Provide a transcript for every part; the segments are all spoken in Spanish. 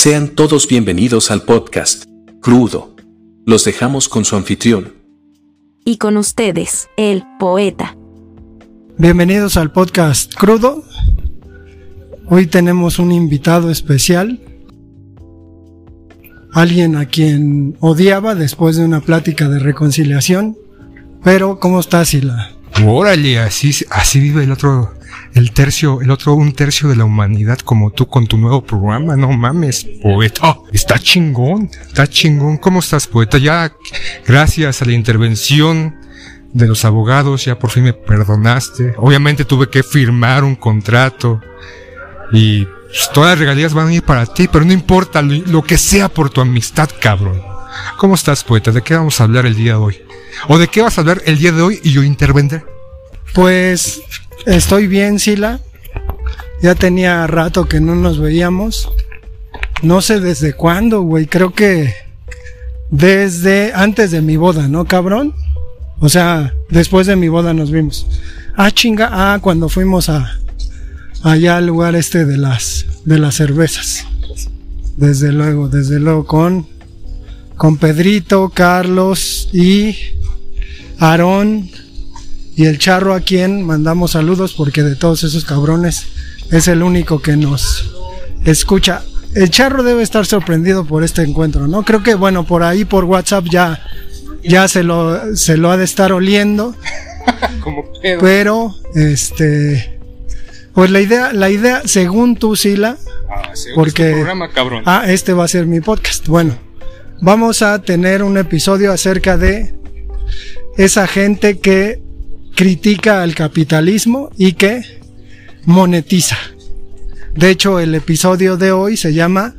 Sean todos bienvenidos al podcast, Crudo. Los dejamos con su anfitrión. Y con ustedes, el poeta. Bienvenidos al podcast Crudo. Hoy tenemos un invitado especial. Alguien a quien odiaba después de una plática de reconciliación. Pero, ¿cómo estás, Sila? Órale, así, así vive el otro, el tercio, el otro un tercio de la humanidad como tú con tu nuevo programa, no mames, poeta. Está chingón, está chingón. ¿Cómo estás, poeta? Ya, gracias a la intervención de los abogados, ya por fin me perdonaste. Obviamente tuve que firmar un contrato y pues, todas las regalías van a ir para ti, pero no importa lo, lo que sea por tu amistad, cabrón. ¿Cómo estás, poeta? ¿De qué vamos a hablar el día de hoy? ¿O de qué vas a hablar el día de hoy y yo intervendré? Pues estoy bien, Sila. Ya tenía rato que no nos veíamos. No sé desde cuándo, güey. Creo que desde antes de mi boda, ¿no, cabrón? O sea, después de mi boda nos vimos. Ah, chinga, ah, cuando fuimos a allá al lugar este de las de las cervezas. Desde luego, desde luego con con Pedrito, Carlos y Aarón y el charro a quien mandamos saludos porque de todos esos cabrones es el único que nos escucha. El charro debe estar sorprendido por este encuentro, ¿no? Creo que bueno, por ahí por WhatsApp ya ya se lo se lo ha de estar oliendo. Como pedo. Pero este pues la idea la idea según tú Sila Ah, según porque este programa, cabrón. Ah, este va a ser mi podcast. Bueno, vamos a tener un episodio acerca de esa gente que critica al capitalismo y que monetiza. De hecho, el episodio de hoy se llama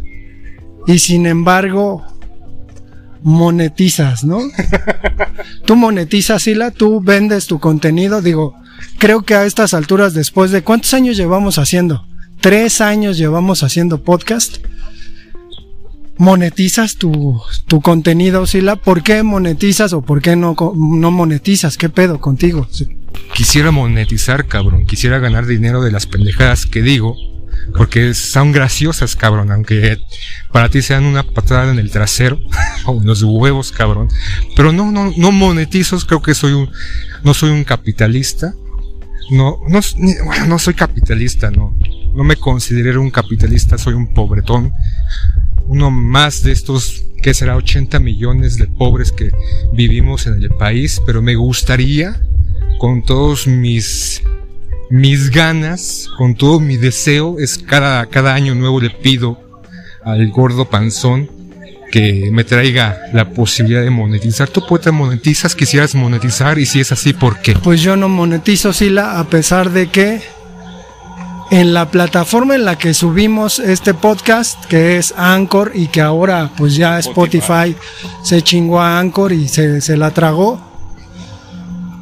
Y sin embargo, monetizas, ¿no? tú monetizas, Sila, tú vendes tu contenido. Digo, creo que a estas alturas, después de cuántos años llevamos haciendo, tres años llevamos haciendo podcast monetizas tu, tu contenido, Sila. ¿Por qué monetizas o por qué no, no monetizas? ¿Qué pedo contigo? Quisiera monetizar, cabrón. Quisiera ganar dinero de las pendejadas que digo. Porque son graciosas, cabrón. Aunque para ti sean una patada en el trasero. o unos huevos, cabrón. Pero no, no, no monetizo. Creo que soy un, no soy un capitalista. No, no, bueno, no soy capitalista, no. No me considero un capitalista, soy un pobretón. Uno más de estos, que será 80 millones de pobres que vivimos en el país, pero me gustaría, con todos mis, mis ganas, con todo mi deseo, es cada, cada año nuevo le pido al gordo panzón que me traiga la posibilidad de monetizar. ¿Tú poeta monetizas? ¿Quisieras monetizar? Y si es así, ¿por qué? Pues yo no monetizo, Sila, a pesar de que en la plataforma en la que subimos este podcast, que es Anchor y que ahora pues ya Spotify, se chingó a Anchor y se, se la tragó.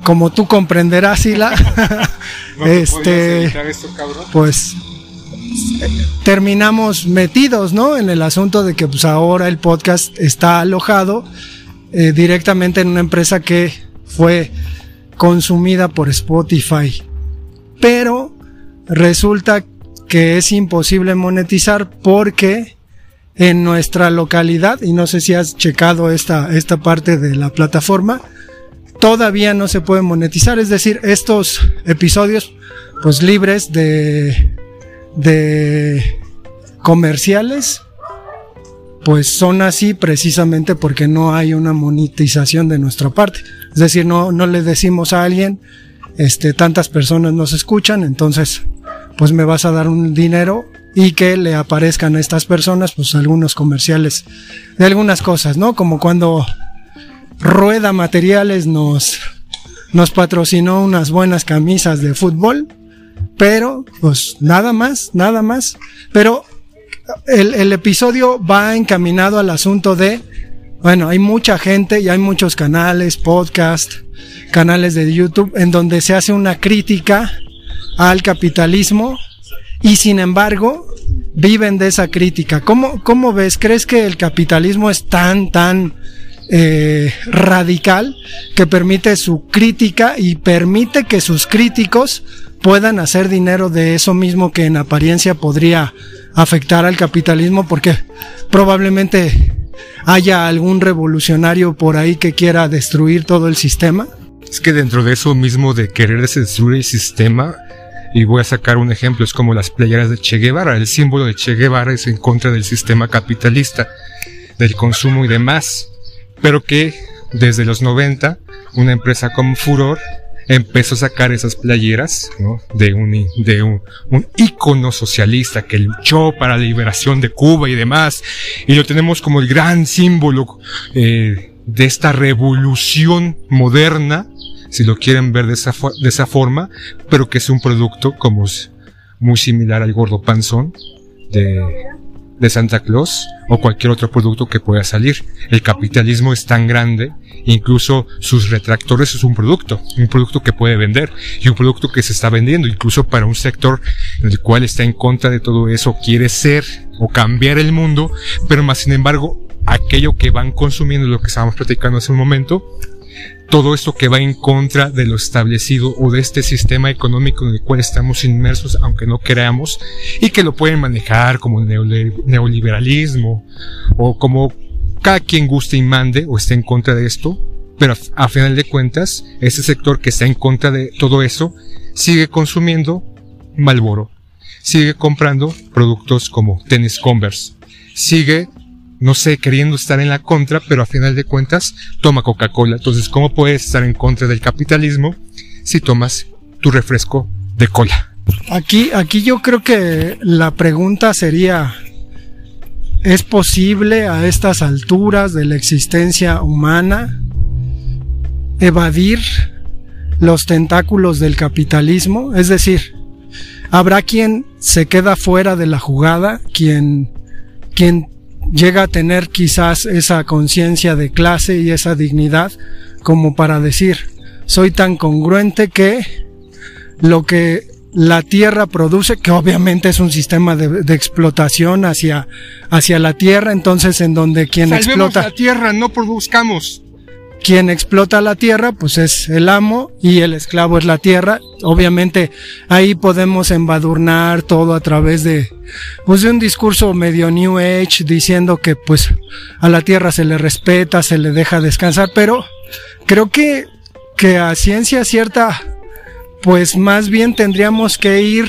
Como tú comprenderás, Sila, este, pues terminamos metidos, ¿no? En el asunto de que pues ahora el podcast está alojado eh, directamente en una empresa que fue consumida por Spotify. Pero resulta que es imposible monetizar porque en nuestra localidad, y no sé si has checado esta, esta parte de la plataforma, todavía no se puede monetizar. Es decir, estos episodios, pues libres de, de comerciales, pues son así precisamente porque no hay una monetización de nuestra parte. Es decir, no, no le decimos a alguien, este, tantas personas nos escuchan, entonces, pues me vas a dar un dinero y que le aparezcan a estas personas, pues algunos comerciales de algunas cosas, ¿no? Como cuando Rueda Materiales nos, nos patrocinó unas buenas camisas de fútbol, pero, pues nada más, nada más. Pero el, el episodio va encaminado al asunto de, bueno, hay mucha gente y hay muchos canales, podcast, canales de YouTube, en donde se hace una crítica al capitalismo y sin embargo viven de esa crítica. ¿Cómo, cómo ves? ¿Crees que el capitalismo es tan, tan eh, radical que permite su crítica y permite que sus críticos puedan hacer dinero de eso mismo que en apariencia podría afectar al capitalismo porque probablemente haya algún revolucionario por ahí que quiera destruir todo el sistema. Es que dentro de eso mismo de querer destruir el sistema, y voy a sacar un ejemplo, es como las playeras de Che Guevara. El símbolo de Che Guevara es en contra del sistema capitalista, del consumo y demás. Pero que desde los 90, una empresa como Furor empezó a sacar esas playeras, ¿no? De un, de un, un ícono socialista que luchó para la liberación de Cuba y demás. Y lo tenemos como el gran símbolo eh, de esta revolución moderna, si lo quieren ver de esa, de esa forma, pero que es un producto como muy similar al gordo panzón de, de Santa Claus o cualquier otro producto que pueda salir. El capitalismo es tan grande, incluso sus retractores es un producto, un producto que puede vender y un producto que se está vendiendo, incluso para un sector en el cual está en contra de todo eso, quiere ser o cambiar el mundo, pero más sin embargo, aquello que van consumiendo, lo que estábamos platicando hace un momento, todo esto que va en contra de lo establecido o de este sistema económico en el cual estamos inmersos, aunque no creamos, y que lo pueden manejar como neoliberalismo o como cada quien guste y mande o esté en contra de esto, pero a, final de cuentas, ese sector que está en contra de todo eso sigue consumiendo Malboro, sigue comprando productos como tenis Converse, sigue no sé, queriendo estar en la contra, pero a final de cuentas toma Coca-Cola. Entonces, ¿cómo puedes estar en contra del capitalismo si tomas tu refresco de cola? Aquí, aquí yo creo que la pregunta sería, ¿es posible a estas alturas de la existencia humana evadir los tentáculos del capitalismo? Es decir, ¿habrá quien se queda fuera de la jugada, quien, quien llega a tener quizás esa conciencia de clase y esa dignidad como para decir, soy tan congruente que lo que la tierra produce, que obviamente es un sistema de, explotación hacia, hacia la tierra, entonces en donde quien explota la tierra, no produzcamos quien explota la tierra, pues es el amo y el esclavo es la tierra. Obviamente ahí podemos embadurnar todo a través de, pues de un discurso medio New Age diciendo que pues a la tierra se le respeta, se le deja descansar, pero creo que, que a ciencia cierta, pues más bien tendríamos que ir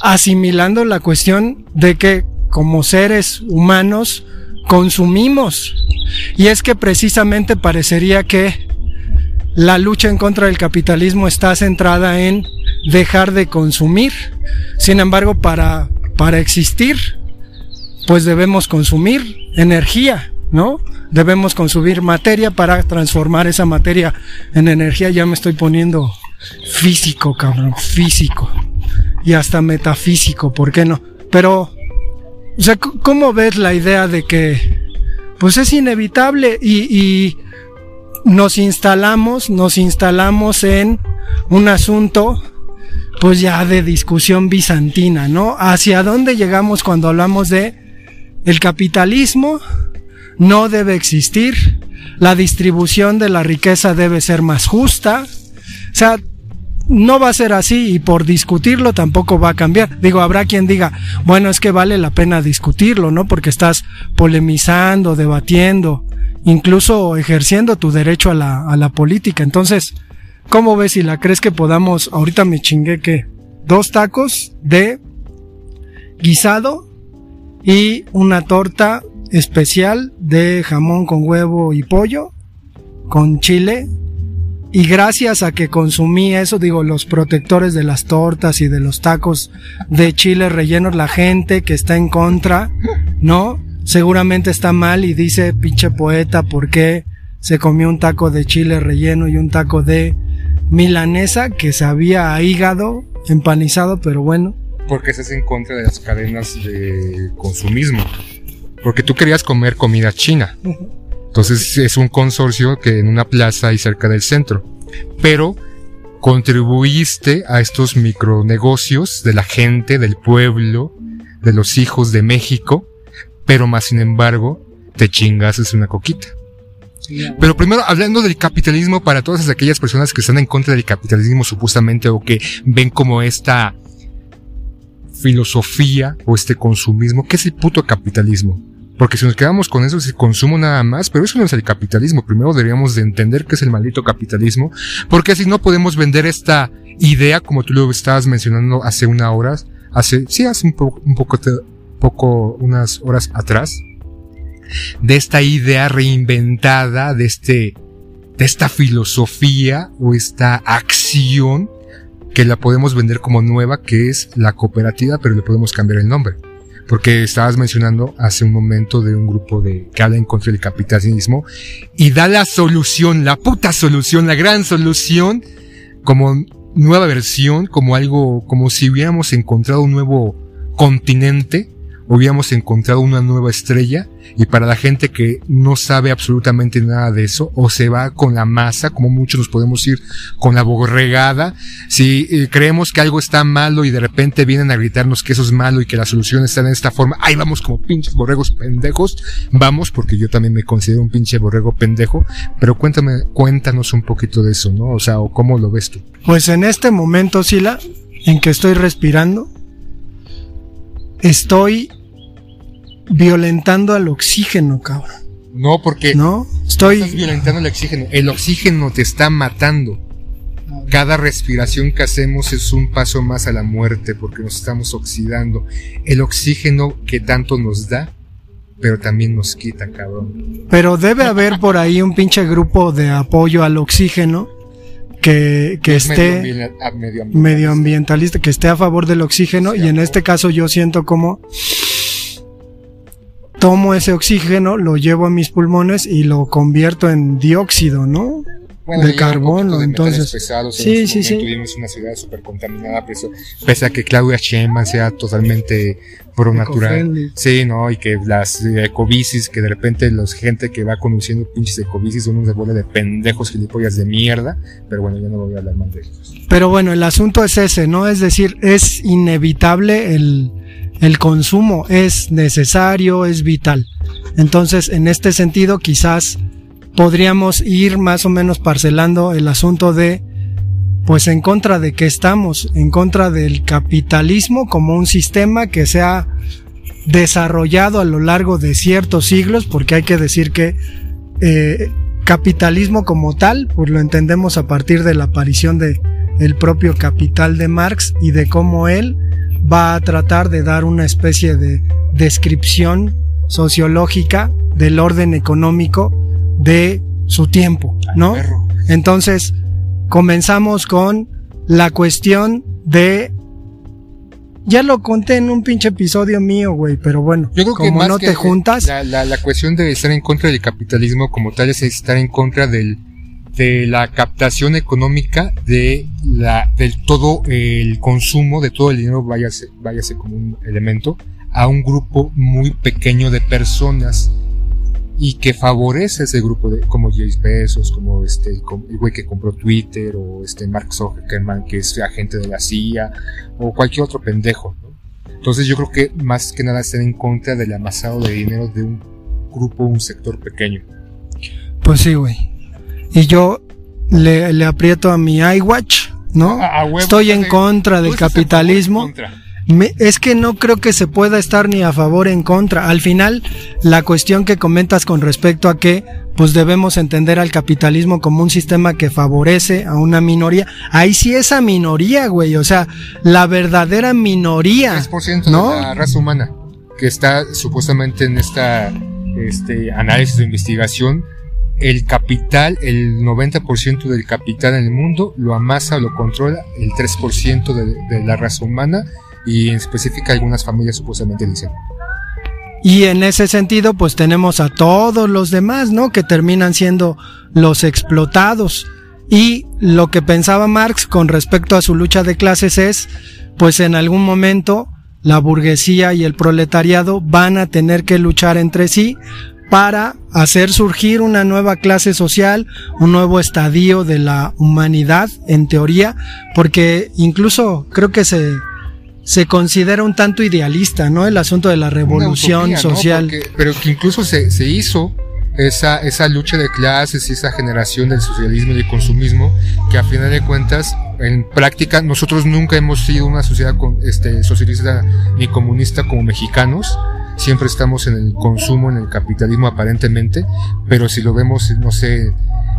asimilando la cuestión de que como seres humanos consumimos y es que precisamente parecería que la lucha en contra del capitalismo está centrada en dejar de consumir. Sin embargo, para, para existir, pues debemos consumir energía, ¿no? Debemos consumir materia para transformar esa materia en energía. Ya me estoy poniendo físico, cabrón, físico. Y hasta metafísico, ¿por qué no? Pero, o sea, ¿cómo ves la idea de que pues es inevitable y, nos instalamos, nos instalamos en un asunto pues ya de discusión bizantina, ¿no? ¿Hacia dónde llegamos cuando hablamos de el capitalismo no debe existir, la distribución de la riqueza debe ser más justa? O sea, no va a ser así y por discutirlo tampoco va a cambiar. Digo, habrá quien diga, bueno, es que vale la pena discutirlo, ¿no? Porque estás polemizando, debatiendo, incluso ejerciendo tu derecho a la, a la política. Entonces, ¿cómo ves si la crees que podamos, ahorita me chingué que dos tacos de guisado y una torta especial de jamón con huevo y pollo con chile y gracias a que consumí eso, digo, los protectores de las tortas y de los tacos de chile rellenos, la gente que está en contra, ¿no? Seguramente está mal y dice, pinche poeta, ¿por qué se comió un taco de chile relleno y un taco de milanesa que sabía a hígado empanizado, pero bueno? Porque estás en contra de las cadenas de consumismo. Porque tú querías comer comida china. Entonces es un consorcio que en una plaza y cerca del centro. Pero contribuiste a estos micronegocios de la gente, del pueblo, de los hijos de México, pero más sin embargo te chingas una coquita. Pero primero, hablando del capitalismo, para todas aquellas personas que están en contra del capitalismo supuestamente o que ven como esta filosofía o este consumismo, ¿qué es el puto capitalismo? Porque si nos quedamos con eso es el consumo nada más, pero eso no es el capitalismo. Primero deberíamos de entender qué es el maldito capitalismo, porque así no podemos vender esta idea como tú lo estabas mencionando hace una hora, hace, sí, hace un, poco, un poco, poco, unas horas atrás, de esta idea reinventada, de este, de esta filosofía o esta acción que la podemos vender como nueva, que es la cooperativa, pero le podemos cambiar el nombre. Porque estabas mencionando hace un momento de un grupo de que habla en contra del capitalismo y da la solución, la puta solución, la gran solución, como nueva versión, como algo, como si hubiéramos encontrado un nuevo continente hubiéramos encontrado una nueva estrella y para la gente que no sabe absolutamente nada de eso o se va con la masa, como muchos nos podemos ir con la borregada, si eh, creemos que algo está malo y de repente vienen a gritarnos que eso es malo y que la solución está en esta forma, ahí vamos como pinches borregos pendejos, vamos porque yo también me considero un pinche borrego pendejo, pero cuéntame, cuéntanos un poquito de eso, ¿no? O sea, o cómo lo ves tú. Pues en este momento, Sila, en que estoy respirando, estoy violentando al oxígeno, cabrón. No, porque no estoy estás violentando el oxígeno. El oxígeno te está matando. Cada respiración que hacemos es un paso más a la muerte porque nos estamos oxidando. El oxígeno que tanto nos da, pero también nos quita, cabrón. Pero debe haber por ahí un pinche grupo de apoyo al oxígeno que, que esté medioambientalista. que esté a favor del oxígeno y en este caso yo siento como tomo ese oxígeno, lo llevo a mis pulmones y lo convierto en dióxido, ¿no? de carbono, entonces. sí, sí, sí. Tuvimos una ciudad súper contaminada, pese a que Claudia Sheinbaum sea totalmente pro natural. Sí, no, y que las ecobicis, que de repente los gente que va conduciendo pinches ecobicis son una bola de pendejos gilipollas de mierda, pero bueno, yo no voy a hablar más de eso. Pero bueno, el asunto es ese, ¿no? Es decir, es inevitable el, el consumo, es necesario, es vital. Entonces, en este sentido, quizás podríamos ir más o menos parcelando el asunto de pues en contra de qué estamos, en contra del capitalismo como un sistema que se ha desarrollado a lo largo de ciertos siglos, porque hay que decir que eh, capitalismo como tal, pues lo entendemos a partir de la aparición de el propio capital de Marx y de cómo él va a tratar de dar una especie de descripción sociológica del orden económico de su tiempo, ¿no? Entonces, comenzamos con la cuestión de ya lo conté en un pinche episodio mío, güey, pero bueno, Yo creo como no te juntas. La, la, cuestión de estar en contra del capitalismo como tal es estar en contra del, de la captación económica de la, del todo el consumo, de todo el dinero, váyase, váyase como un elemento, a un grupo muy pequeño de personas y que favorece ese grupo de como James Bezos, como este el güey que compró Twitter o este Mark Zuckerberg que es agente de la CIA o cualquier otro pendejo. Entonces yo creo que más que nada están en contra del amasado de dinero de un grupo, un sector pequeño. Pues sí, güey. Y yo le, le aprieto a mi iWatch, ¿no? Estoy en contra del capitalismo es que no creo que se pueda estar ni a favor ni en contra. Al final, la cuestión que comentas con respecto a que pues debemos entender al capitalismo como un sistema que favorece a una minoría. Ahí sí esa minoría, güey, o sea, la verdadera minoría, 3% ¿no? de la raza humana que está supuestamente en esta este análisis de investigación el capital, el 90% del capital en el mundo lo amasa lo controla el 3% de, de la raza humana y en específica algunas familias supuestamente dicen. Y en ese sentido, pues tenemos a todos los demás, ¿no? Que terminan siendo los explotados. Y lo que pensaba Marx con respecto a su lucha de clases es, pues en algún momento la burguesía y el proletariado van a tener que luchar entre sí para hacer surgir una nueva clase social, un nuevo estadio de la humanidad, en teoría, porque incluso creo que se, se considera un tanto idealista, ¿no? El asunto de la revolución social. pero que incluso se, se hizo esa, esa lucha de clases y esa generación del socialismo y del consumismo, que a final de cuentas, en práctica, nosotros nunca hemos sido una sociedad con, este, socialista ni comunista como mexicanos, siempre estamos en el consumo, en el capitalismo aparentemente, pero si lo vemos, no sé,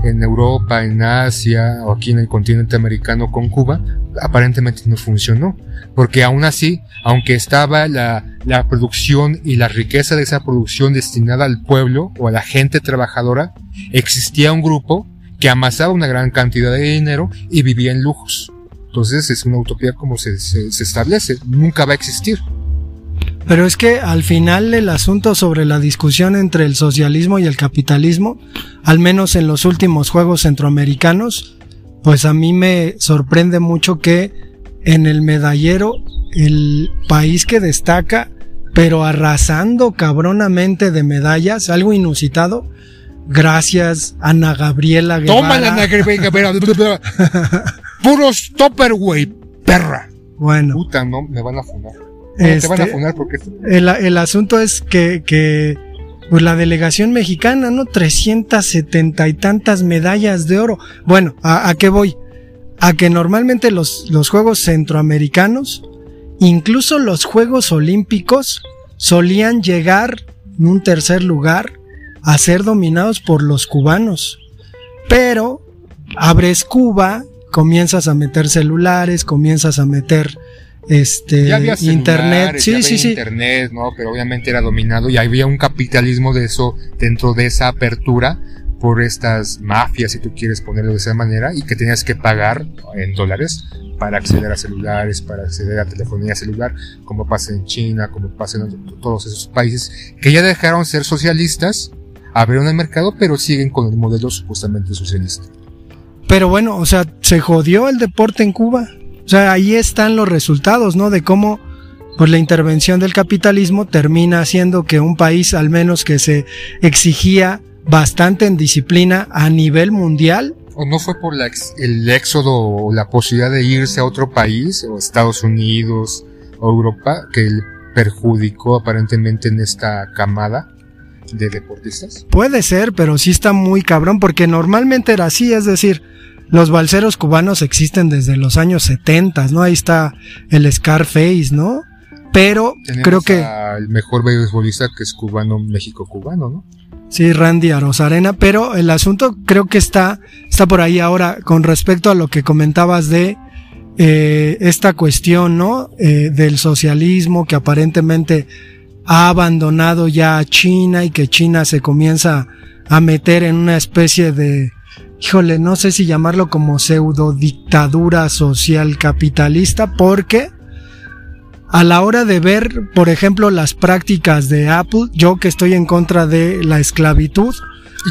en Europa, en Asia o aquí en el continente americano con Cuba, aparentemente no funcionó. Porque aún así, aunque estaba la, producción y la riqueza de esa producción destinada al pueblo o a la gente trabajadora, existía un grupo que amasaba una gran cantidad de dinero y vivía en lujos. Entonces es una utopía como se establece, nunca va a existir. Pero es que al final el asunto sobre la discusión entre el socialismo y el capitalismo, al menos en los últimos Juegos Centroamericanos, pues a mí me sorprende mucho que en el medallero el país que destaca, pero arrasando cabronamente de medallas, algo inusitado, gracias Ana Gabriela Guevara. Toma Ana Gabriela Puros topper, güey, perra. Bueno. Puta, no, me van a fumar. Este, te van a funar porque... el, el, asunto es que, que pues la delegación mexicana, ¿no? 370 y tantas medallas de oro. Bueno, ¿a, a qué voy? A que normalmente los, los Juegos Centroamericanos, incluso los Juegos Olímpicos, solían llegar en un tercer lugar a ser dominados por los cubanos. Pero abres Cuba, comienzas a meter celulares, comienzas a meter este ya había internet. sí ya sí sí internet no pero obviamente era dominado y había un capitalismo de eso dentro de esa apertura por estas mafias si tú quieres ponerlo de esa manera y que tenías que pagar en dólares para acceder a celulares para acceder a telefonía celular como pasa en China como pasa en todos esos países que ya dejaron ser socialistas abrieron el mercado pero siguen con el modelo supuestamente socialista. Pero bueno o sea se jodió el deporte en Cuba o sea, ahí están los resultados, ¿no? De cómo pues la intervención del capitalismo termina haciendo que un país, al menos que se exigía bastante en disciplina a nivel mundial. ¿O no fue por la ex, el éxodo o la posibilidad de irse a otro país, o Estados Unidos, o Europa, que perjudicó aparentemente en esta camada de deportistas? Puede ser, pero sí está muy cabrón, porque normalmente era así, es decir, los balseros cubanos existen desde los años 70, ¿no? Ahí está el Scarface, ¿no? Pero Tenemos creo que... El mejor beisbolista que es cubano, México-cubano, ¿no? Sí, Randy Arozarena, pero el asunto creo que está, está por ahí ahora con respecto a lo que comentabas de eh, esta cuestión, ¿no? Eh, del socialismo que aparentemente ha abandonado ya a China y que China se comienza a meter en una especie de, híjole, no sé si llamarlo como pseudo dictadura social capitalista, porque a la hora de ver, por ejemplo, las prácticas de Apple, yo que estoy en contra de la esclavitud,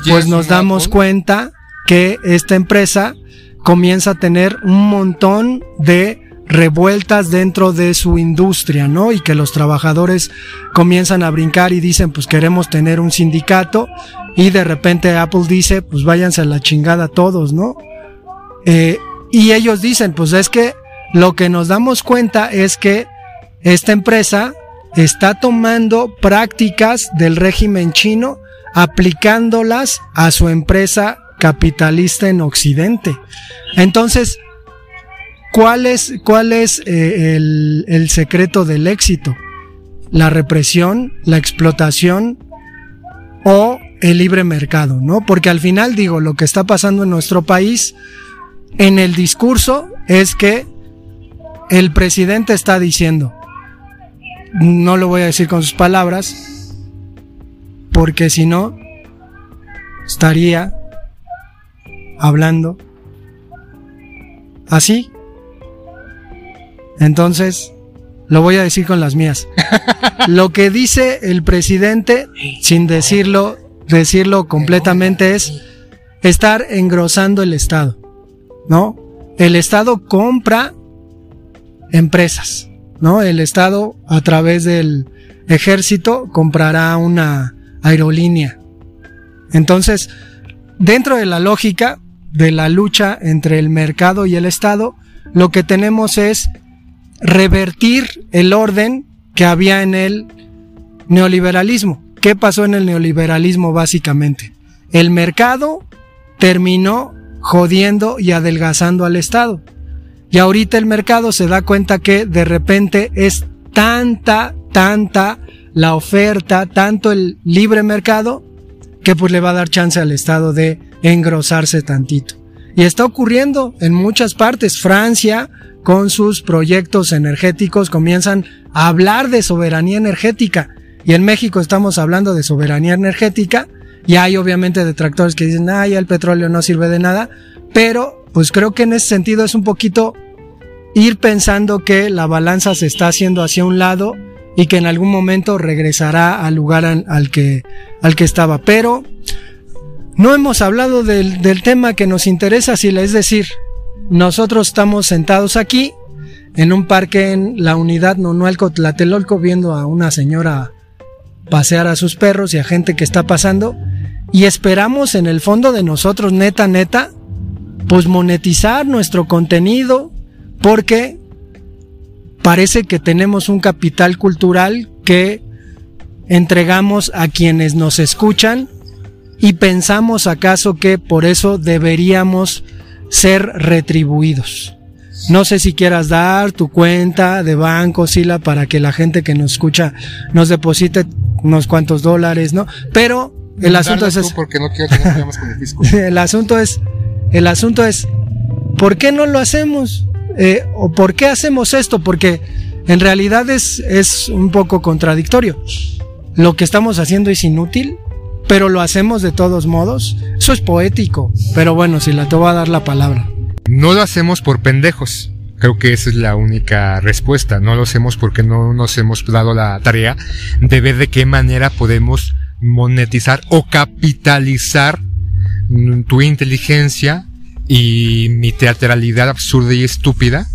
pues nos damos Apple? cuenta que esta empresa comienza a tener un montón de revueltas dentro de su industria, ¿no? Y que los trabajadores comienzan a brincar y dicen, pues queremos tener un sindicato y de repente Apple dice, pues váyanse a la chingada todos, ¿no? Eh, y ellos dicen, pues es que lo que nos damos cuenta es que esta empresa está tomando prácticas del régimen chino, aplicándolas a su empresa capitalista en Occidente. Entonces, ¿cuál es, cuál es eh, el, el secreto del éxito? La represión, la explotación o el libre mercado, ¿no? Porque al final digo, lo que está pasando en nuestro país, en el discurso, es que el presidente está diciendo, no lo voy a decir con sus palabras, porque si no, estaría hablando así. Entonces, lo voy a decir con las mías. Lo que dice el presidente, sin decirlo, decirlo completamente, es estar engrosando el Estado. ¿No? El Estado compra empresas. ¿No? El Estado, a través del ejército, comprará una aerolínea. Entonces, dentro de la lógica de la lucha entre el mercado y el Estado, lo que tenemos es revertir el orden que había en el neoliberalismo. ¿Qué pasó en el neoliberalismo básicamente? El mercado terminó jodiendo y adelgazando al Estado. Y ahorita el mercado se da cuenta que de repente es tanta, tanta la oferta, tanto el libre mercado, que pues le va a dar chance al Estado de engrosarse tantito. Y está ocurriendo en muchas partes. Francia, con sus proyectos energéticos, comienzan a hablar de soberanía energética. Y en México estamos hablando de soberanía energética. Y hay obviamente detractores que dicen, ah, ya el petróleo no sirve de nada. Pero, pues creo que en ese sentido es un poquito ir pensando que la balanza se está haciendo hacia un lado y que en algún momento regresará al lugar al, que, al que estaba. Pero no hemos hablado del, tema que nos interesa, si es decir, nosotros estamos sentados aquí en un parque en la unidad Nonualco Tlatelolco viendo a una señora pasear a sus perros y a gente que está pasando y esperamos en el fondo de nosotros, neta, neta, pues monetizar nuestro contenido porque parece que tenemos un capital cultural que entregamos a quienes nos escuchan y pensamos acaso que por eso deberíamos ser retribuidos. No sé si quieras dar tu cuenta de banco, Sila, para que la gente que nos escucha nos deposite unos cuantos dólares, ¿no? Pero el asunto es, porque no quiero tener con el el asunto es, el asunto es, ¿por qué no lo hacemos? Eh, ¿O por qué hacemos esto? Porque en realidad es, es un poco contradictorio. Lo que estamos haciendo es inútil, pero lo hacemos de todos modos. Eso es poético, pero bueno, si la te voy a dar la palabra. No lo hacemos por pendejos. Creo que esa es la única respuesta. No lo hacemos porque no nos hemos dado la tarea de ver de qué manera podemos monetizar o capitalizar tu inteligencia y mi teatralidad absurda y estúpida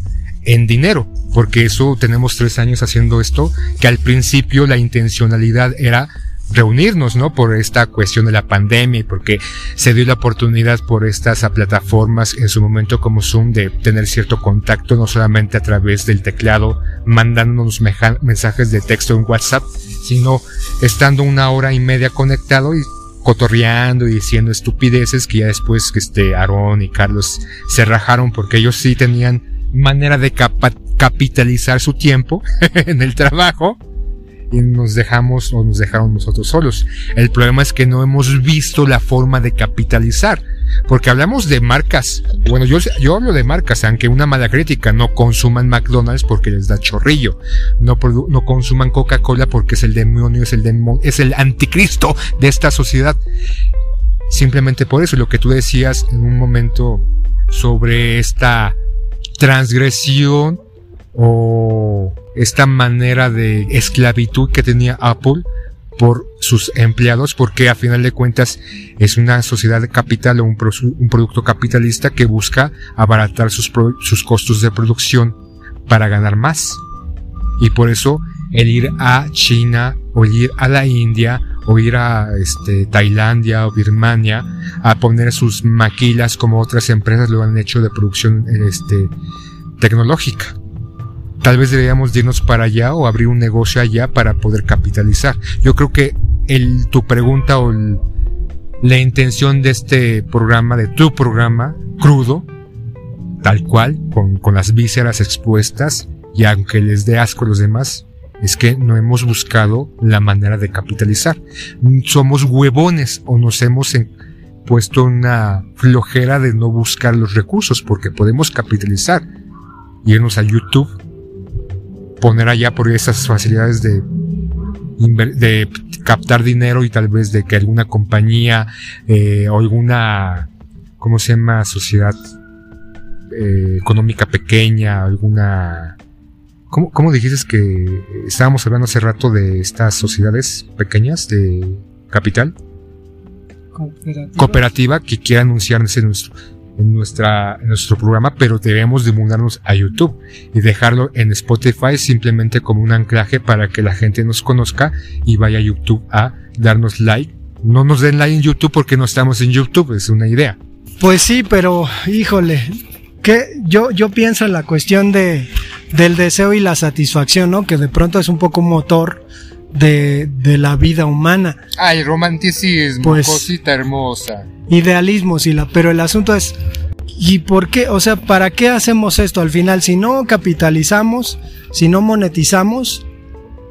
en dinero, porque eso tenemos tres años haciendo esto, que al principio la intencionalidad era reunirnos, ¿no? Por esta cuestión de la pandemia y porque se dio la oportunidad por estas plataformas en su momento como Zoom de tener cierto contacto, no solamente a través del teclado, mandándonos mensajes de texto en WhatsApp, sino estando una hora y media conectado y cotorreando y diciendo estupideces que ya después que este Aarón y Carlos se rajaron porque ellos sí tenían manera de capitalizar su tiempo en el trabajo y nos dejamos o nos dejaron nosotros solos. El problema es que no hemos visto la forma de capitalizar. Porque hablamos de marcas. Bueno, yo, yo hablo de marcas, aunque una mala crítica. No consuman McDonald's porque les da chorrillo. No, no consuman Coca-Cola porque es el demonio, es el demonio, es el anticristo de esta sociedad. Simplemente por eso, lo que tú decías en un momento sobre esta transgresión o esta manera de esclavitud que tenía Apple por sus empleados porque a final de cuentas es una sociedad de capital o un, producto capitalista que busca abaratar sus, sus costos de producción para ganar más. Y por eso el ir a China o ir a la India o ir a este, Tailandia o Birmania a poner sus maquilas como otras empresas lo han hecho de producción este, tecnológica. Tal vez deberíamos irnos para allá o abrir un negocio allá para poder capitalizar. Yo creo que tu pregunta o la intención de este programa, de tu programa, crudo, tal cual, con, con las vísceras expuestas, y aunque les dé asco a los demás, es que no hemos buscado la manera de capitalizar. Somos huevones o nos hemos puesto una flojera de no buscar los recursos porque podemos capitalizar. Irnos a YouTube poner allá por esas facilidades de, de captar dinero y tal vez de que alguna compañía eh, o alguna, ¿cómo se llama? Sociedad eh, económica pequeña, alguna... ¿Cómo, ¿Cómo dijiste que estábamos hablando hace rato de estas sociedades pequeñas de capital? Cooperativa, cooperativa que quiera anunciarse en nuestro en, nuestra, nuestro programa, pero debemos de mudarnos a YouTube y dejarlo en Spotify simplemente como un anclaje para que la gente nos conozca y vaya a YouTube a darnos like. No nos den like en YouTube porque no estamos en YouTube, es una idea. Pues sí, pero híjole, que yo, yo pienso en la cuestión de, del deseo y la satisfacción, ¿no? Que de pronto es un poco un motor de, de la vida humana. Ay, romanticismo, Pues- cosita hermosa. Idealismo, Sila, pero el asunto es, ¿y por qué? O sea, ¿para qué hacemos esto al final? Si no capitalizamos, si no monetizamos,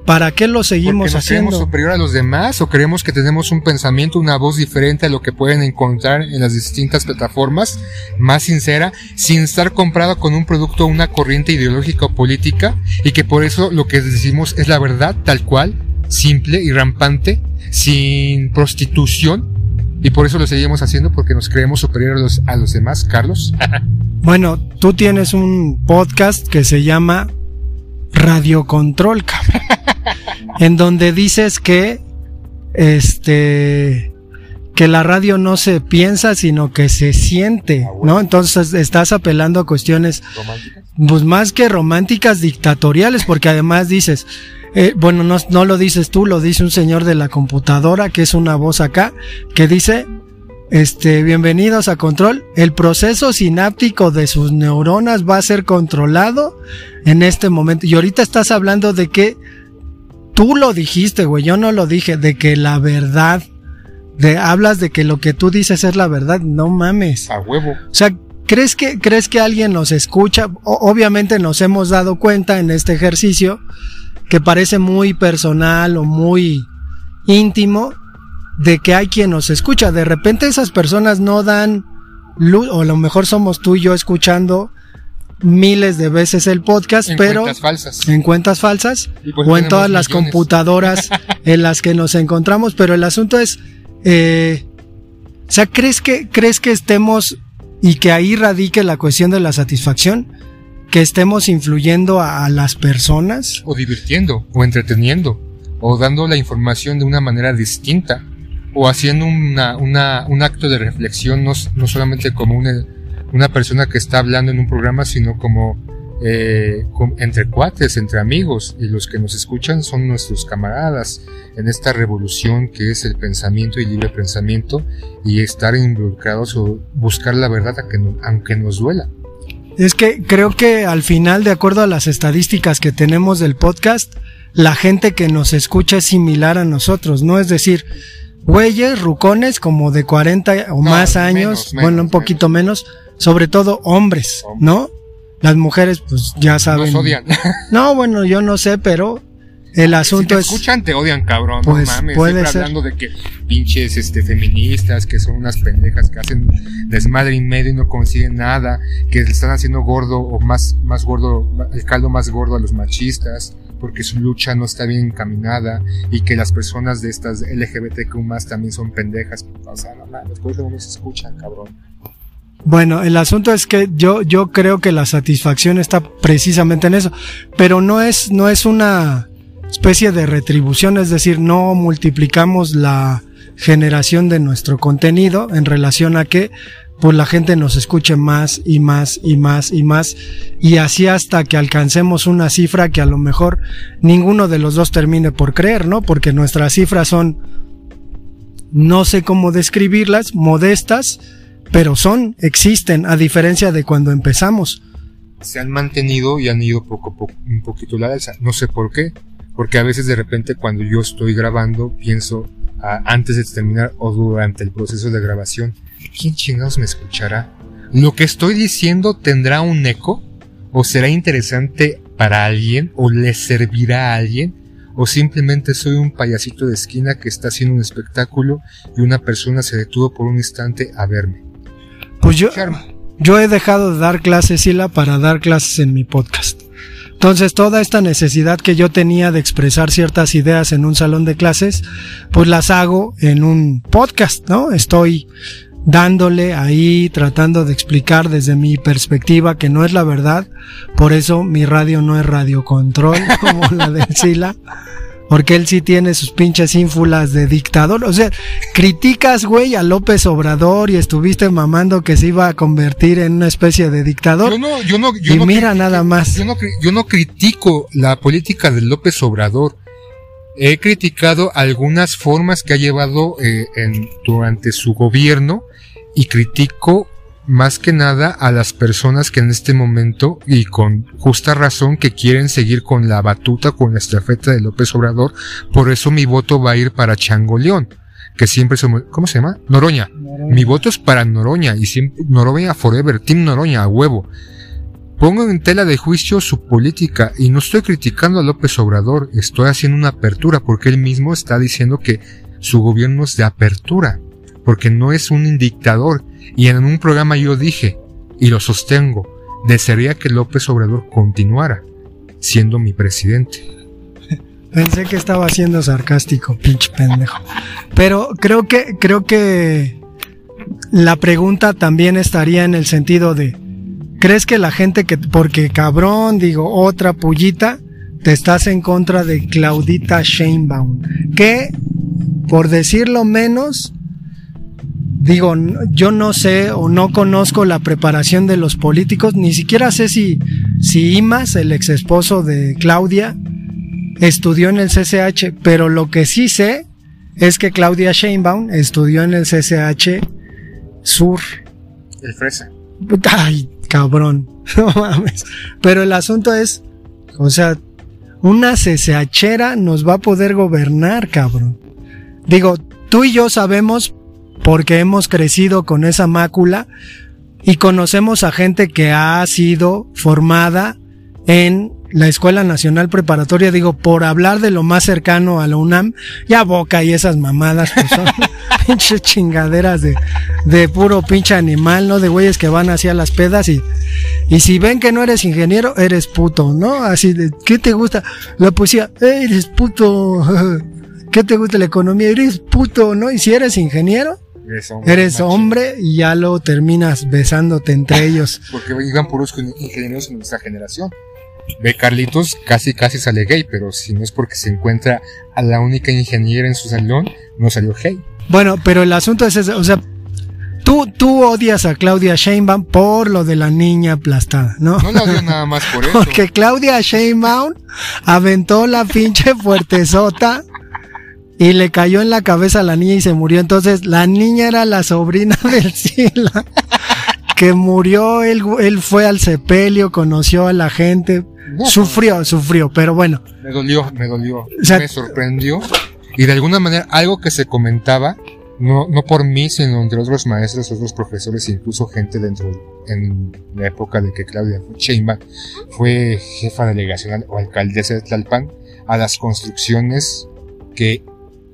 ¿para qué lo ¿Porque seguimos nos creemos haciendo? superior a los demás o creemos que tenemos un pensamiento, una voz diferente a lo que pueden encontrar en las distintas plataformas, más sincera, sin estar comprado con un producto o una corriente ideológica o política y que por eso lo que decimos es la verdad tal cual, simple y rampante, sin prostitución y por eso lo seguimos haciendo porque nos creemos superior a los, a los demás, Carlos. Bueno, tú tienes un podcast que se llama Radio Control, cabrón, en donde dices que este que la radio no se piensa, sino que se siente, ¿no? Entonces estás apelando a cuestiones pues más que románticas, dictatoriales, porque además dices, eh, bueno, no, no lo dices tú, lo dice un señor de la computadora, que es una voz acá, que dice, este, bienvenidos a Control, el proceso sináptico de sus neuronas va a ser controlado en este momento. Y ahorita estás hablando de que tú lo dijiste, güey, yo no lo dije, de que la verdad, de, hablas de que lo que tú dices es la verdad, no mames. A huevo. O sea, ¿crees que, ¿crees que alguien nos escucha? O- obviamente nos hemos dado cuenta en este ejercicio que parece muy personal o muy íntimo de que hay quien nos escucha. De repente esas personas no dan luz, o a lo mejor somos tú y yo escuchando miles de veces el podcast, En pero cuentas falsas. en cuentas falsas pues o en todas las millones. computadoras en las que nos encontramos, pero el asunto es, eh, o sea, ¿crees que, ¿crees que estemos y que ahí radique la cuestión de la satisfacción? ¿Que estemos influyendo a, a las personas? o divirtiendo, o entreteniendo, o dando la información de una manera distinta, o haciendo una, una- un acto de reflexión, no, no solamente como una, una persona que está hablando en un programa, sino como eh, entre cuates, entre amigos, y los que nos escuchan son nuestros camaradas en esta revolución que es el pensamiento y libre pensamiento, y estar involucrados o buscar la verdad a que no- aunque nos duela. Es que creo que al final, de acuerdo a las estadísticas que tenemos del podcast, la gente que nos escucha es similar a nosotros, ¿no? Es decir, güeyes, rucones como de 40 o No, más años, menos, bueno, un poquito menos, sobre todo hombres, ¿no? Las mujeres, pues ya saben. Nos odian. No, bueno, yo no sé, pero el Si asunto te es. escuchan, te odian, cabrón. Pues, no mames. puede Siempre ser. hablando de que pinches este, feministas, que son unas pendejas que hacen desmadre y medio y no consiguen nada, que le están haciendo gordo o más, más gordo, el caldo más gordo a los machistas, porque su lucha no está bien encaminada y que las personas de estas LGBTQ más también son pendejas. O sea, no mames, por eso no nos escuchan, cabrón. Bueno, el asunto es que yo, yo creo que la satisfacción está precisamente en eso, pero no es, no es una especie de retribución, es decir, no multiplicamos la generación de nuestro contenido en relación a que pues la gente nos escuche más y más y más y más y así hasta que alcancemos una cifra que a lo mejor ninguno de los dos termine por creer, ¿no? Porque nuestras cifras son no sé cómo describirlas, modestas, pero son, existen, a diferencia de cuando empezamos. se han mantenido y han ido poco a poco, un poquito la alza. No sé por qué. Porque a veces de repente cuando yo estoy grabando pienso antes de terminar o durante el proceso de grabación, ¿quién chingados me escuchará? ¿Lo que estoy diciendo tendrá un eco? ¿O será interesante para alguien? ¿O le servirá a alguien? ¿O simplemente soy un payasito de esquina que está haciendo un espectáculo y una persona se detuvo por un instante a verme? Pues yo, yo he dejado de dar clases, Sila, para dar clases en mi podcast. Entonces, toda esta necesidad que yo tenía de expresar ciertas ideas en un salón de clases, pues las hago en un podcast, ¿no? Estoy dándole ahí, tratando de explicar desde mi perspectiva que no es la verdad. Por eso mi radio no es radio control, como la de Sila. Porque él sí tiene sus pinches ínfulas de dictador. O sea, criticas, güey, a López Obrador y estuviste mamando que se iba a convertir en una especie de dictador. Yo no, yo no, yo y no mira critico- nada más. Yo no, yo no critico la política de López Obrador. He criticado algunas formas que ha llevado eh, en, durante su gobierno y critico más que nada a las personas que en este momento y con justa razón que quieren seguir con la batuta, con la estafeta de López Obrador. Por eso mi voto va a ir para Chango León, que siempre somos, ¿cómo se llama? Noroña. Mi voto es para Noroña y siempre, Noroña forever, Team Noroña a huevo. Pongo en tela de juicio su política y no estoy criticando a López Obrador, estoy haciendo una apertura porque él mismo está diciendo que su gobierno es de apertura, porque no es un dictador. Y en un programa yo dije, y lo sostengo, desearía que López Obrador continuara siendo mi presidente. Pensé que estaba siendo sarcástico, pinche pendejo. Pero creo que, creo que la pregunta también estaría en el sentido de, ¿crees que la gente que, porque cabrón, digo, otra pullita, te estás en contra de Claudita Sheinbaum? Que, por decirlo menos, digo, yo no sé o no conozco la preparación de los políticos, ni siquiera sé si, si Imas, el ex esposo de Claudia, estudió en el CCH, pero lo que sí sé es que Claudia Sheinbaum estudió en el CCH Sur. El Fresa. Ay, cabrón, no mames. Pero el asunto es, o sea, una CCHera nos va a poder gobernar, cabrón. Digo, tú y yo sabemos porque hemos crecido con esa mácula y conocemos a gente que ha sido formada en la Escuela Nacional Preparatoria, digo, por hablar de lo más cercano a la UNAM, ya Boca y esas mamadas, pues son pinches chingaderas de, de puro pinche animal, ¿no? De güeyes que van hacia las pedas y, y si ven que no eres ingeniero, eres puto, ¿no? Así de, ¿qué te gusta? La poesía, eres puto. ¿Qué te gusta la economía? Eres puto, ¿no? Y si eres ingeniero, Eres hombre, eres macho. hombre y ya lo terminas besándote entre ellos. Porque iban puros ingenieros en nuestra generación. Ve Carlitos casi casi sale gay, pero si no es porque se encuentra a la única ingeniera en su salón, no salió gay. Bueno, pero el asunto es ese, o sea, tú, tú odias a Claudia Sheinbaum por lo de la niña aplastada, ¿no? No la odio nada más por eso. Porque Claudia Sheinbaum aventó la pinche fuertezota y le cayó en la cabeza a la niña y se murió. Entonces, la niña era la sobrina del Sila. Que murió, él, él fue al sepelio, conoció a la gente, sufrió, sufrió, pero bueno, Me dolió, me dolió. sea- me sorprendió. Y de alguna manera, algo que se comentaba, no, no por mí, sino entre otros maestros, otros profesores, incluso gente dentro, en la época de que Claudia Sheinbaum fue jefa delegacional o alcaldesa de Tlalpan, a las construcciones que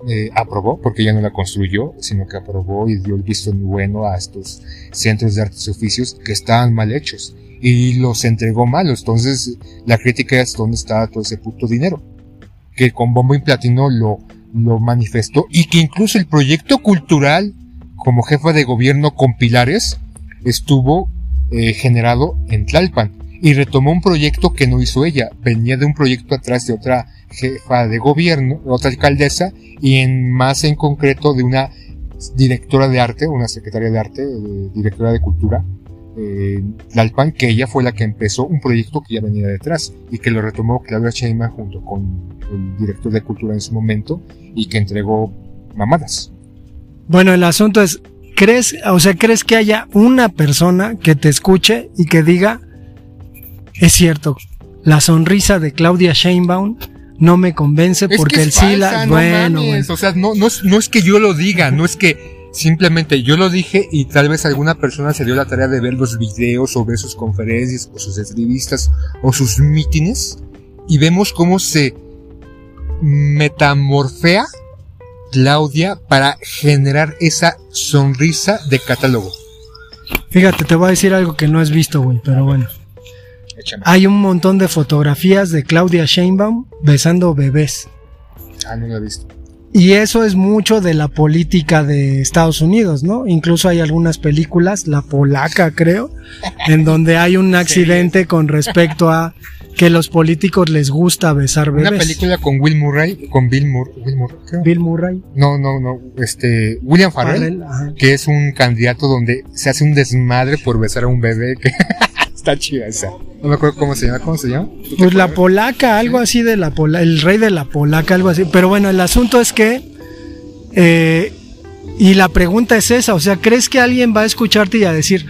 eh, aprobó, porque ella no la construyó, sino que aprobó y dio el visto bueno a estos centros de artes y oficios que estaban mal hechos y los entregó malos. Entonces, la crítica es dónde está todo ese puto dinero. Que con bombo y platino lo, lo manifestó y que incluso el proyecto cultural como jefa de gobierno con pilares estuvo eh, generado en Tlalpan y retomó un proyecto que no hizo ella. Venía de un proyecto atrás de otra jefa de gobierno, otra alcaldesa y en más en concreto de una directora de arte, una secretaria de arte, eh, directora de cultura, eh, que ella fue la que empezó un proyecto que ya venía detrás y que lo retomó Claudia Sheinbaum junto con el director de cultura en su momento y que entregó mamadas. Bueno, el asunto es, ¿crees, o sea, crees que haya una persona que te escuche y que diga, es cierto, la sonrisa de Claudia Sheinbaum no me convence porque es el que es Sila, falsa, no bueno, mames. bueno. O sea, no, no, es, no es que yo lo diga, no es que simplemente yo lo dije y tal vez alguna persona se dio la tarea de ver los videos o ver sus conferencias o sus entrevistas o sus mítines y vemos cómo se metamorfea Claudia para generar esa sonrisa de catálogo. Fíjate, te voy a decir algo que no has visto, güey, pero bueno. Échame. Hay un montón de fotografías de Claudia Sheinbaum besando bebés. Ah, no lo he visto. Y eso es mucho de la política de Estados Unidos, ¿no? Incluso hay algunas películas, la polaca creo, en donde hay un accidente con respecto a que los políticos les gusta besar Una bebés. película con Will Murray, con Bill Murray, Will Murray, creo. Bill Murray. No, no, no, este, William Farrell. Que es un candidato donde se hace un desmadre por besar a un bebé que está chida esa. No me acuerdo cómo se llama, ¿cómo se llama? ¿Tú te Pues la polaca, algo así de la pola, el rey de la polaca, algo así. Pero bueno, el asunto es que, eh, y la pregunta es esa, o sea, ¿crees que alguien va a escucharte y a decir,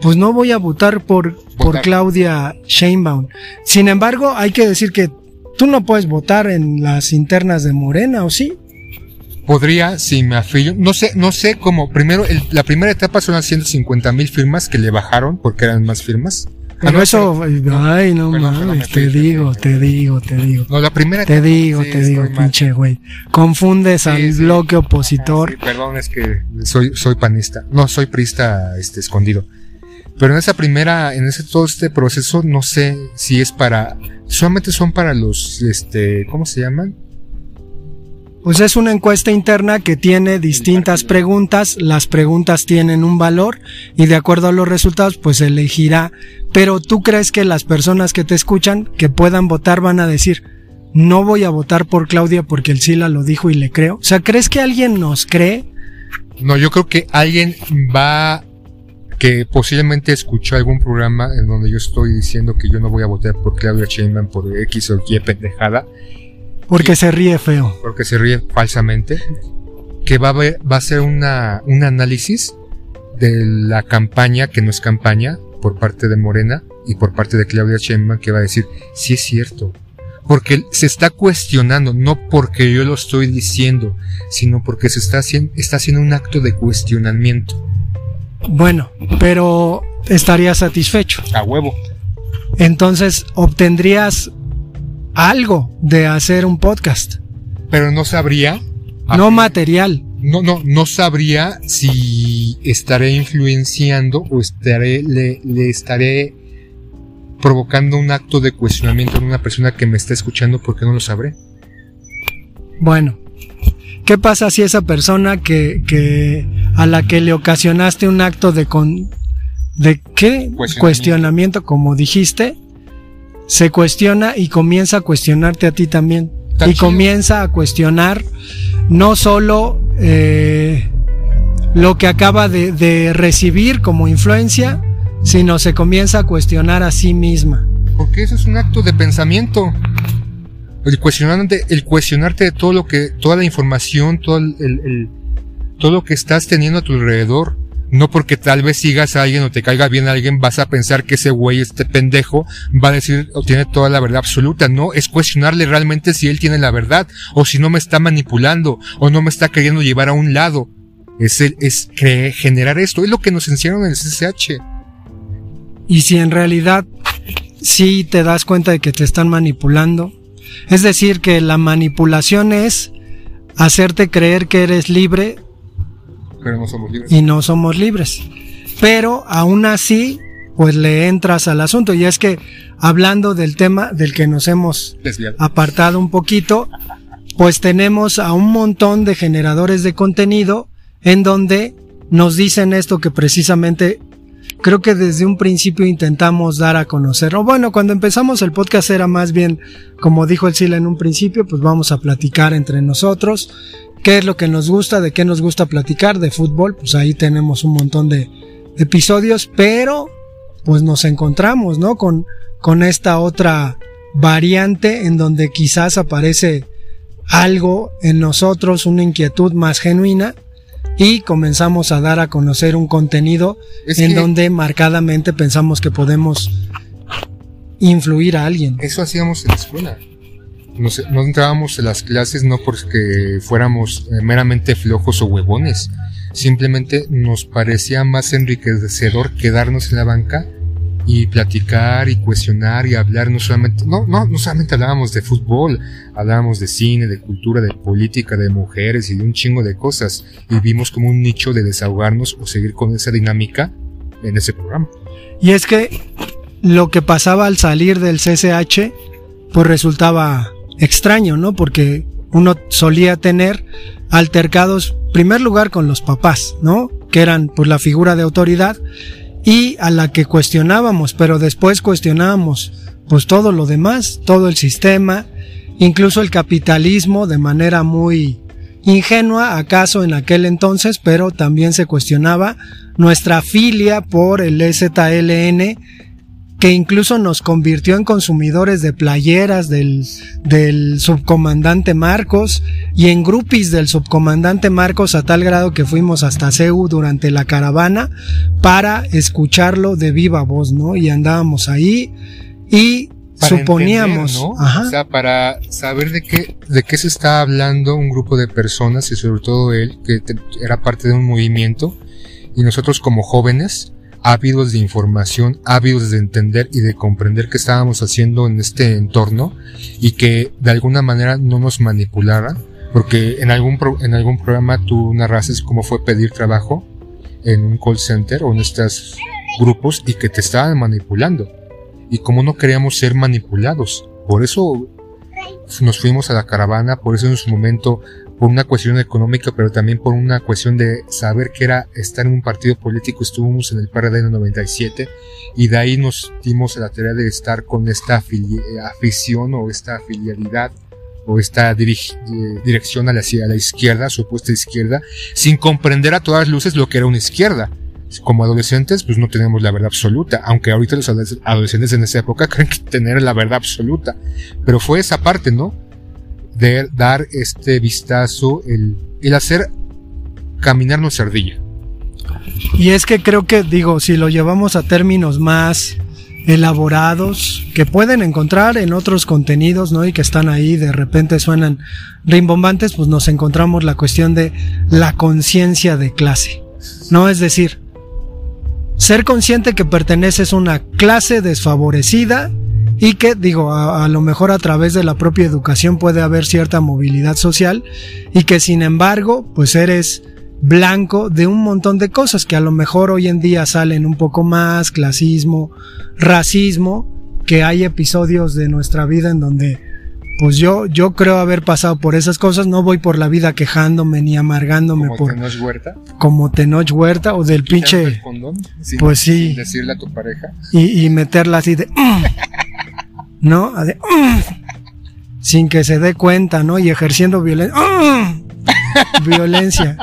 pues no voy a votar por, por. Claudia Sheinbaum. Sin embargo, hay que decir que tú no puedes votar en las internas de Morena, ¿o sí? Podría, si me afilio, no sé, no sé cómo, primero, el- la primera etapa son las 150 mil firmas que le bajaron porque eran más firmas. Ah, Pero no, eso, ay, no perdón, mames, te digo, te digo, te digo. No, la primera Te digo, sí, te digo, pinche güey. Confundes Sí, al sí. bloque opositor. Sí, perdón, es que soy, soy panista. No, soy prista, este, escondido. Pero en esa primera, en ese, todo este proceso, no sé si es para, solamente son para los, este, ¿cómo se llaman? Pues es una encuesta interna que tiene distintas preguntas, las preguntas tienen un valor y de acuerdo a los resultados pues elegirá. Pero tú crees que las personas que te escuchan, que puedan votar, van a decir, no voy a votar por Claudia porque el Sila lo dijo y le creo. O sea, ¿crees que alguien nos cree? No, yo creo que alguien va, que posiblemente escuchó algún programa en donde yo estoy diciendo que yo no voy a votar por Claudia Sheinbaum por X o Y pendejada, Porque se ríe feo. porque se ríe falsamente, que va a, ver, va a ser una, un análisis de la campaña, que no es campaña, por parte de Morena y por parte de Claudia Sheinbaum, que va a decir, sí es cierto. Porque se está cuestionando, no porque yo lo estoy diciendo, sino porque se está haciendo, está haciendo un acto de cuestionamiento. Bueno, pero estaría satisfecho. A huevo. Entonces obtendrías algo de hacer un podcast. Pero no sabría. No material. No, no, no sabría si estaré influenciando o estaré, le, le estaré provocando un acto de cuestionamiento en una persona que me está escuchando porque no lo sabré. Bueno, ¿qué pasa si esa persona que, que a la que le ocasionaste un acto de con de qué Cuestionamiento. cuestionamiento, como dijiste, se cuestiona y comienza a cuestionarte a ti también Está y chido. comienza a cuestionar no solo eh, lo que acaba de, de recibir como influencia, sino se comienza a cuestionar a sí misma. Porque eso es un acto de pensamiento. El cuestionarte, el cuestionarte de todo lo que, toda la información, todo el, el- el- todo lo que estás teniendo a tu alrededor. No porque tal vez sigas a alguien o te caiga bien a alguien, vas a pensar que ese güey, este pendejo, va a decir o tiene toda la verdad absoluta. No, es cuestionarle realmente si él tiene la verdad, o si no me está manipulando, o no me está queriendo llevar a un lado. Es el, es generar esto. Es lo que nos enseñaron en el CCH. Y si en realidad sí te das cuenta de que te están manipulando, es decir, que la manipulación es hacerte creer que eres libre Pero no somos libres. y no somos libres. Pero aún así, pues le entras al asunto. Y es que hablando del tema del que nos hemos Desviado. apartado un poquito, pues tenemos a un montón de generadores de contenido en donde nos dicen esto que precisamente creo que desde un principio intentamos dar a conocer. O bueno, cuando empezamos el podcast era más bien, como dijo el Sila en un principio, pues vamos a platicar entre nosotros. ¿Qué es lo que nos gusta? ¿De qué nos gusta platicar? De fútbol, pues ahí tenemos un montón de episodios, pero pues nos encontramos, ¿no? Con, con esta otra variante en donde quizás aparece algo en nosotros, una inquietud más genuina y comenzamos a dar a conocer un contenido Es en donde marcadamente pensamos que podemos influir a alguien. Eso hacíamos en la escuela. Nos- no entrábamos en las clases no porque fuéramos eh, meramente flojos o huevones. Simplemente nos parecía más enriquecedor quedarnos en la banca y platicar y cuestionar y hablar no solamente, no, no, no solamente hablábamos de fútbol, hablábamos de cine, de cultura, de política, de mujeres y de un chingo de cosas. Y vimos como un nicho de desahogarnos o seguir con esa dinámica en ese programa. Y es que lo que pasaba al salir del CCH, pues resultaba extraño, ¿no? Porque uno solía tener altercados, primer lugar con los papás, ¿no? Que eran pues la figura de autoridad y a la que cuestionábamos, pero después cuestionábamos pues todo lo demás, todo el sistema, incluso el capitalismo de manera muy ingenua acaso en aquel entonces, pero también se cuestionaba nuestra filia por el ZLN que incluso nos convirtió en consumidores de playeras del, del subcomandante Marcos y en grupis del subcomandante Marcos a tal grado que fuimos hasta CEU durante la caravana para escucharlo de viva voz, ¿no? Y andábamos ahí y suponíamos, ¿no? o sea, para saber de qué, de qué se está hablando un grupo de personas y sobre todo él, que era parte de un movimiento, y nosotros como jóvenes, ávidos de información, ávidos de entender y de comprender qué estábamos haciendo en este entorno y que de alguna manera no nos manipularan, porque en algún, en algún programa tú narrases cómo fue pedir trabajo en un call center o en estos grupos y que te estaban manipulando. Y como no queríamos ser manipulados, por eso nos fuimos a la caravana, por eso en su momento por una cuestión económica, pero también por una cuestión de saber que era estar en un partido político. Estuvimos en el PRD en el 97 y de ahí nos dimos la tarea de estar con esta afición o esta filialidad o esta dirección a la, a la izquierda, supuesta izquierda, sin comprender a todas luces lo que era una izquierda. Como adolescentes, pues no tenemos la verdad absoluta, aunque ahorita los adolescentes en esa época creen que tener la verdad absoluta. Pero fue esa parte, ¿no? De dar este vistazo, el, el hacer caminar ardilla. Y es que creo que, digo, si lo llevamos a términos más elaborados que pueden encontrar en otros contenidos, ¿no? Y que están ahí, de repente suenan rimbombantes, pues nos encontramos la cuestión de la conciencia de clase, ¿no? Es decir, ser consciente que perteneces a una clase desfavorecida y que digo, a, lo mejor a través de la propia educación puede haber cierta movilidad social y que sin embargo, pues eres blanco de un montón de cosas que a lo mejor hoy en día salen un poco más, clasismo, racismo, que hay episodios de nuestra vida en donde pues yo, yo creo haber pasado por esas cosas, no voy por la vida quejándome ni amargándome ¿Como por Tenoch Huerta? como Tenoch Huerta o del pinche pues sí sin decirle a tu pareja y, y meterla así de ¿no? Sin que se dé cuenta, ¿no? Y ejerciendo violencia. Violencia.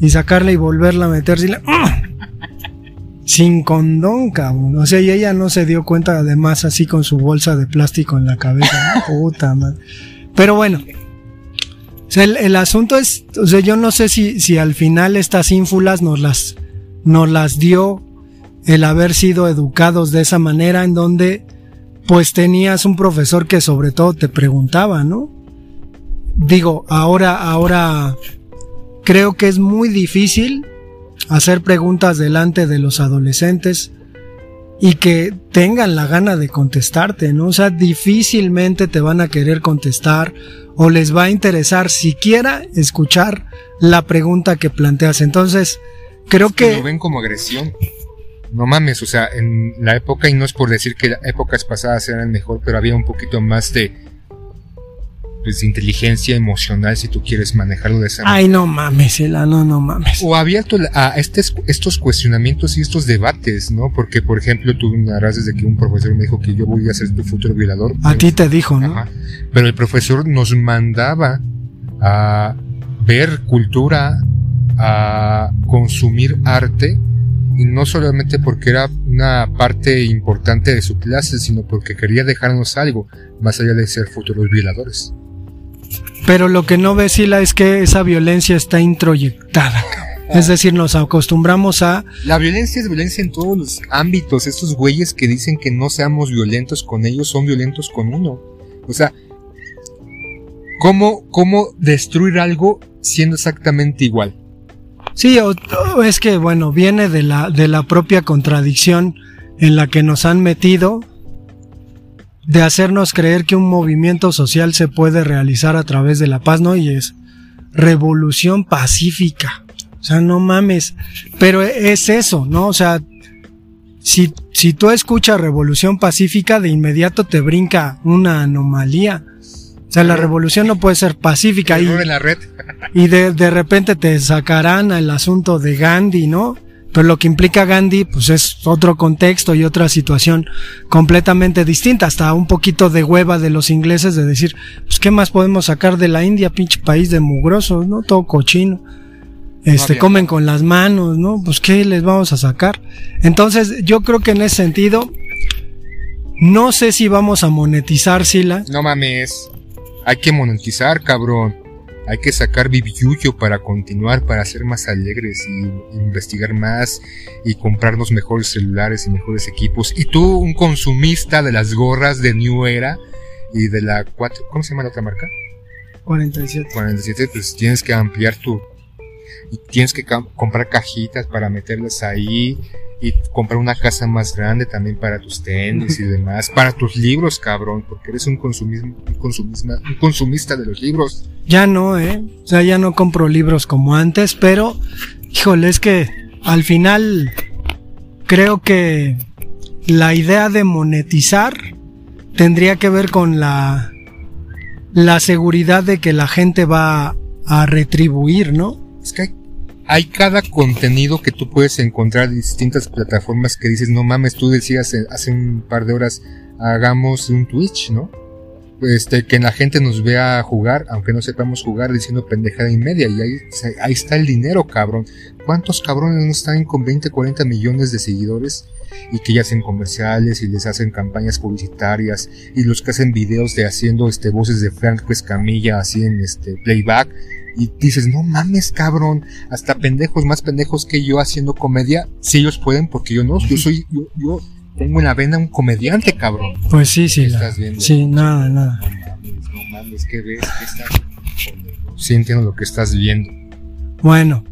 Y sacarla y volverla a meter sin condón, cabrón. O sea, y ella no se dio cuenta además así con su bolsa de plástico en la cabeza. Puta madre. Pero bueno. O sea, el, asunto es, o sea, yo no sé si, si al final estas ínfulas nos las, nos las dio el haber sido educados de esa manera en donde pues tenías un profesor que sobre todo te preguntaba, ¿no? Digo, ahora, ahora creo que es muy difícil hacer preguntas delante de los adolescentes y que tengan la gana de contestarte, ¿no? O sea, difícilmente te van a querer contestar o les va a interesar siquiera escuchar la pregunta que planteas. Entonces, creo que... Lo ven como agresión no mames, o sea, en la época, y no es por decir que épocas pasadas eran mejor, pero había un poquito más de pues, inteligencia emocional, si tú quieres manejarlo de esa manera. Ay, no mames, no, no mames. O abierto a estos cuestionamientos y estos debates, ¿no? Porque, por ejemplo, tú narras desde que un profesor me dijo que yo voy a ser tu futuro violador. A ti te dijo, ¿no? Pero el profesor nos mandaba a ver cultura, a consumir arte, y no solamente porque era una parte importante de su clase, sino porque quería dejarnos algo, más allá de ser futuros violadores. Pero lo que no ve Sila es que esa violencia está introyectada. Es decir, nos acostumbramos a... La violencia es violencia en todos los ámbitos. Estos güeyes que dicen que no seamos violentos con ellos son violentos con uno. O sea, ¿cómo, cómo destruir algo siendo exactamente igual? Sí, o, es que, bueno, viene de la, de la propia contradicción en la que nos han metido de hacernos creer que un movimiento social se puede realizar a través de la paz, ¿no? Y es revolución pacífica. O sea, no mames. Pero es eso, ¿no? O sea, si, si tú escuchas revolución pacífica, de inmediato te brinca una anomalía. O sea, la revolución no puede ser pacífica. Y, la red. y de, de repente te sacarán el asunto de Gandhi, ¿no? Pero lo que implica Gandhi, pues es otro contexto y otra situación completamente distinta. Hasta un poquito de hueva de los ingleses de decir, pues qué más podemos sacar de la India, pinche país de mugrosos, ¿no? Todo cochino. Este, comen con las manos, ¿no? Pues qué les vamos a sacar. Entonces, yo creo que en ese sentido, No sé si vamos a monetizar, Sila. No mames. Hay que monetizar, cabrón. Hay que sacar bibilluyo para continuar, para ser más alegres y investigar más y comprarnos mejores celulares y mejores equipos. Y tú, un consumista de las gorras de New Era y de la 4, ¿cómo se llama la otra marca? 47. 47, pues tienes que ampliar tu... Y tienes que comprar cajitas para meterlas ahí y comprar una casa más grande también para tus tenis y demás, para tus libros, cabrón, porque eres un, consumista, un, un consumista de los libros. Ya no, ¿eh? O sea, ya no compro libros como antes, pero, híjole, es que al final creo que la idea de monetizar tendría que ver con la, la seguridad de que la gente va a retribuir, ¿no? Es que hay cada contenido que tú puedes encontrar en distintas plataformas que dices, no mames, tú decías hace un par de horas, hagamos un Twitch, ¿no? Este, que la gente nos vea jugar, aunque no sepamos jugar, diciendo pendejada y media, y ahí, ahí está el dinero, cabrón. ¿Cuántos cabrones no están con 20, 40 millones de seguidores y que ya hacen comerciales y les hacen campañas publicitarias y los que hacen videos de haciendo este voces de Frank Escamilla así en este playback y dices, no mames, cabrón, hasta pendejos más pendejos que yo haciendo comedia, si ellos pueden, porque yo no, yo soy, yo, tengo en la vena un comediante, cabrón. Pues sí, sí. estás viendo? Sí, nada, nada. No mames, no mames, ¿qué ves? ¿Qué estás Sí entiendo lo que estás viendo. Bueno,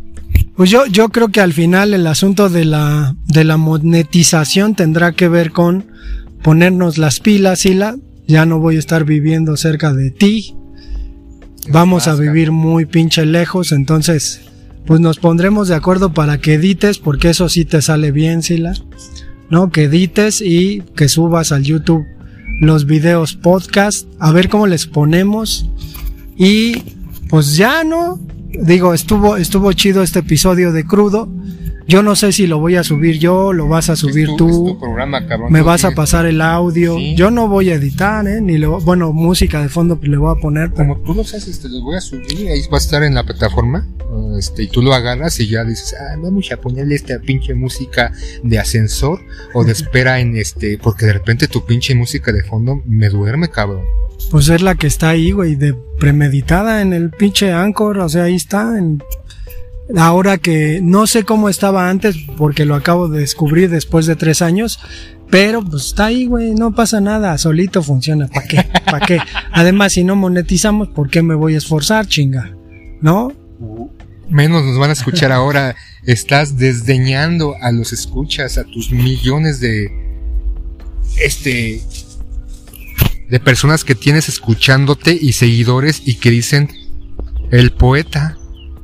pues yo, yo creo que al final el asunto de la, de la monetización tendrá que ver con ponernos las pilas, y la Ya no voy a estar viviendo cerca de ti, vamos a vivir muy pinche lejos, entonces pues nos pondremos de acuerdo para que edites, porque eso sí te sale bien, Sila, ¿no? Que edites y que subas al YouTube los videos podcast, a ver cómo les ponemos y pues ya, ¿no? Digo, estuvo estuvo chido este episodio de crudo. Yo no sé si lo voy a subir yo, lo vas a subir tú. me vas a pasar el audio. Yo no voy a editar, ¿eh? Ni lo, bueno, música de fondo le voy a poner. Como tú lo sabes, este, lo voy a subir, ahí va a estar en la plataforma. Este, y tú lo agarras y ya dices, ah, vamos a ponerle esta pinche música de ascensor o de espera en este, porque de repente tu pinche música de fondo me duerme, cabrón. Pues es la que está ahí, güey, de premeditada en el pinche Anchor, o sea, ahí está, en ahora que no sé cómo estaba antes porque lo acabo de descubrir después de tres años, pero pues está ahí, güey, no pasa nada, solito funciona, ¿para qué? ¿Para qué? Además, si no monetizamos, ¿por qué me voy a esforzar, chinga? ¿No? Menos nos van a escuchar ahora, estás desdeñando a los escuchas, a tus millones de, este, de personas que tienes escuchándote y seguidores y que dicen, el poeta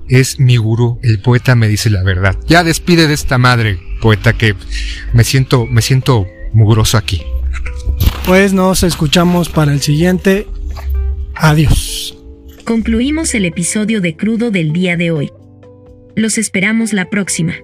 es mi gurú, el poeta me dice la verdad. Ya despide de esta madre, poeta, que me siento, me siento mugroso aquí. Pues nos escuchamos para el siguiente. Adiós. Concluimos el episodio de Crudo del día de hoy. Los esperamos la próxima.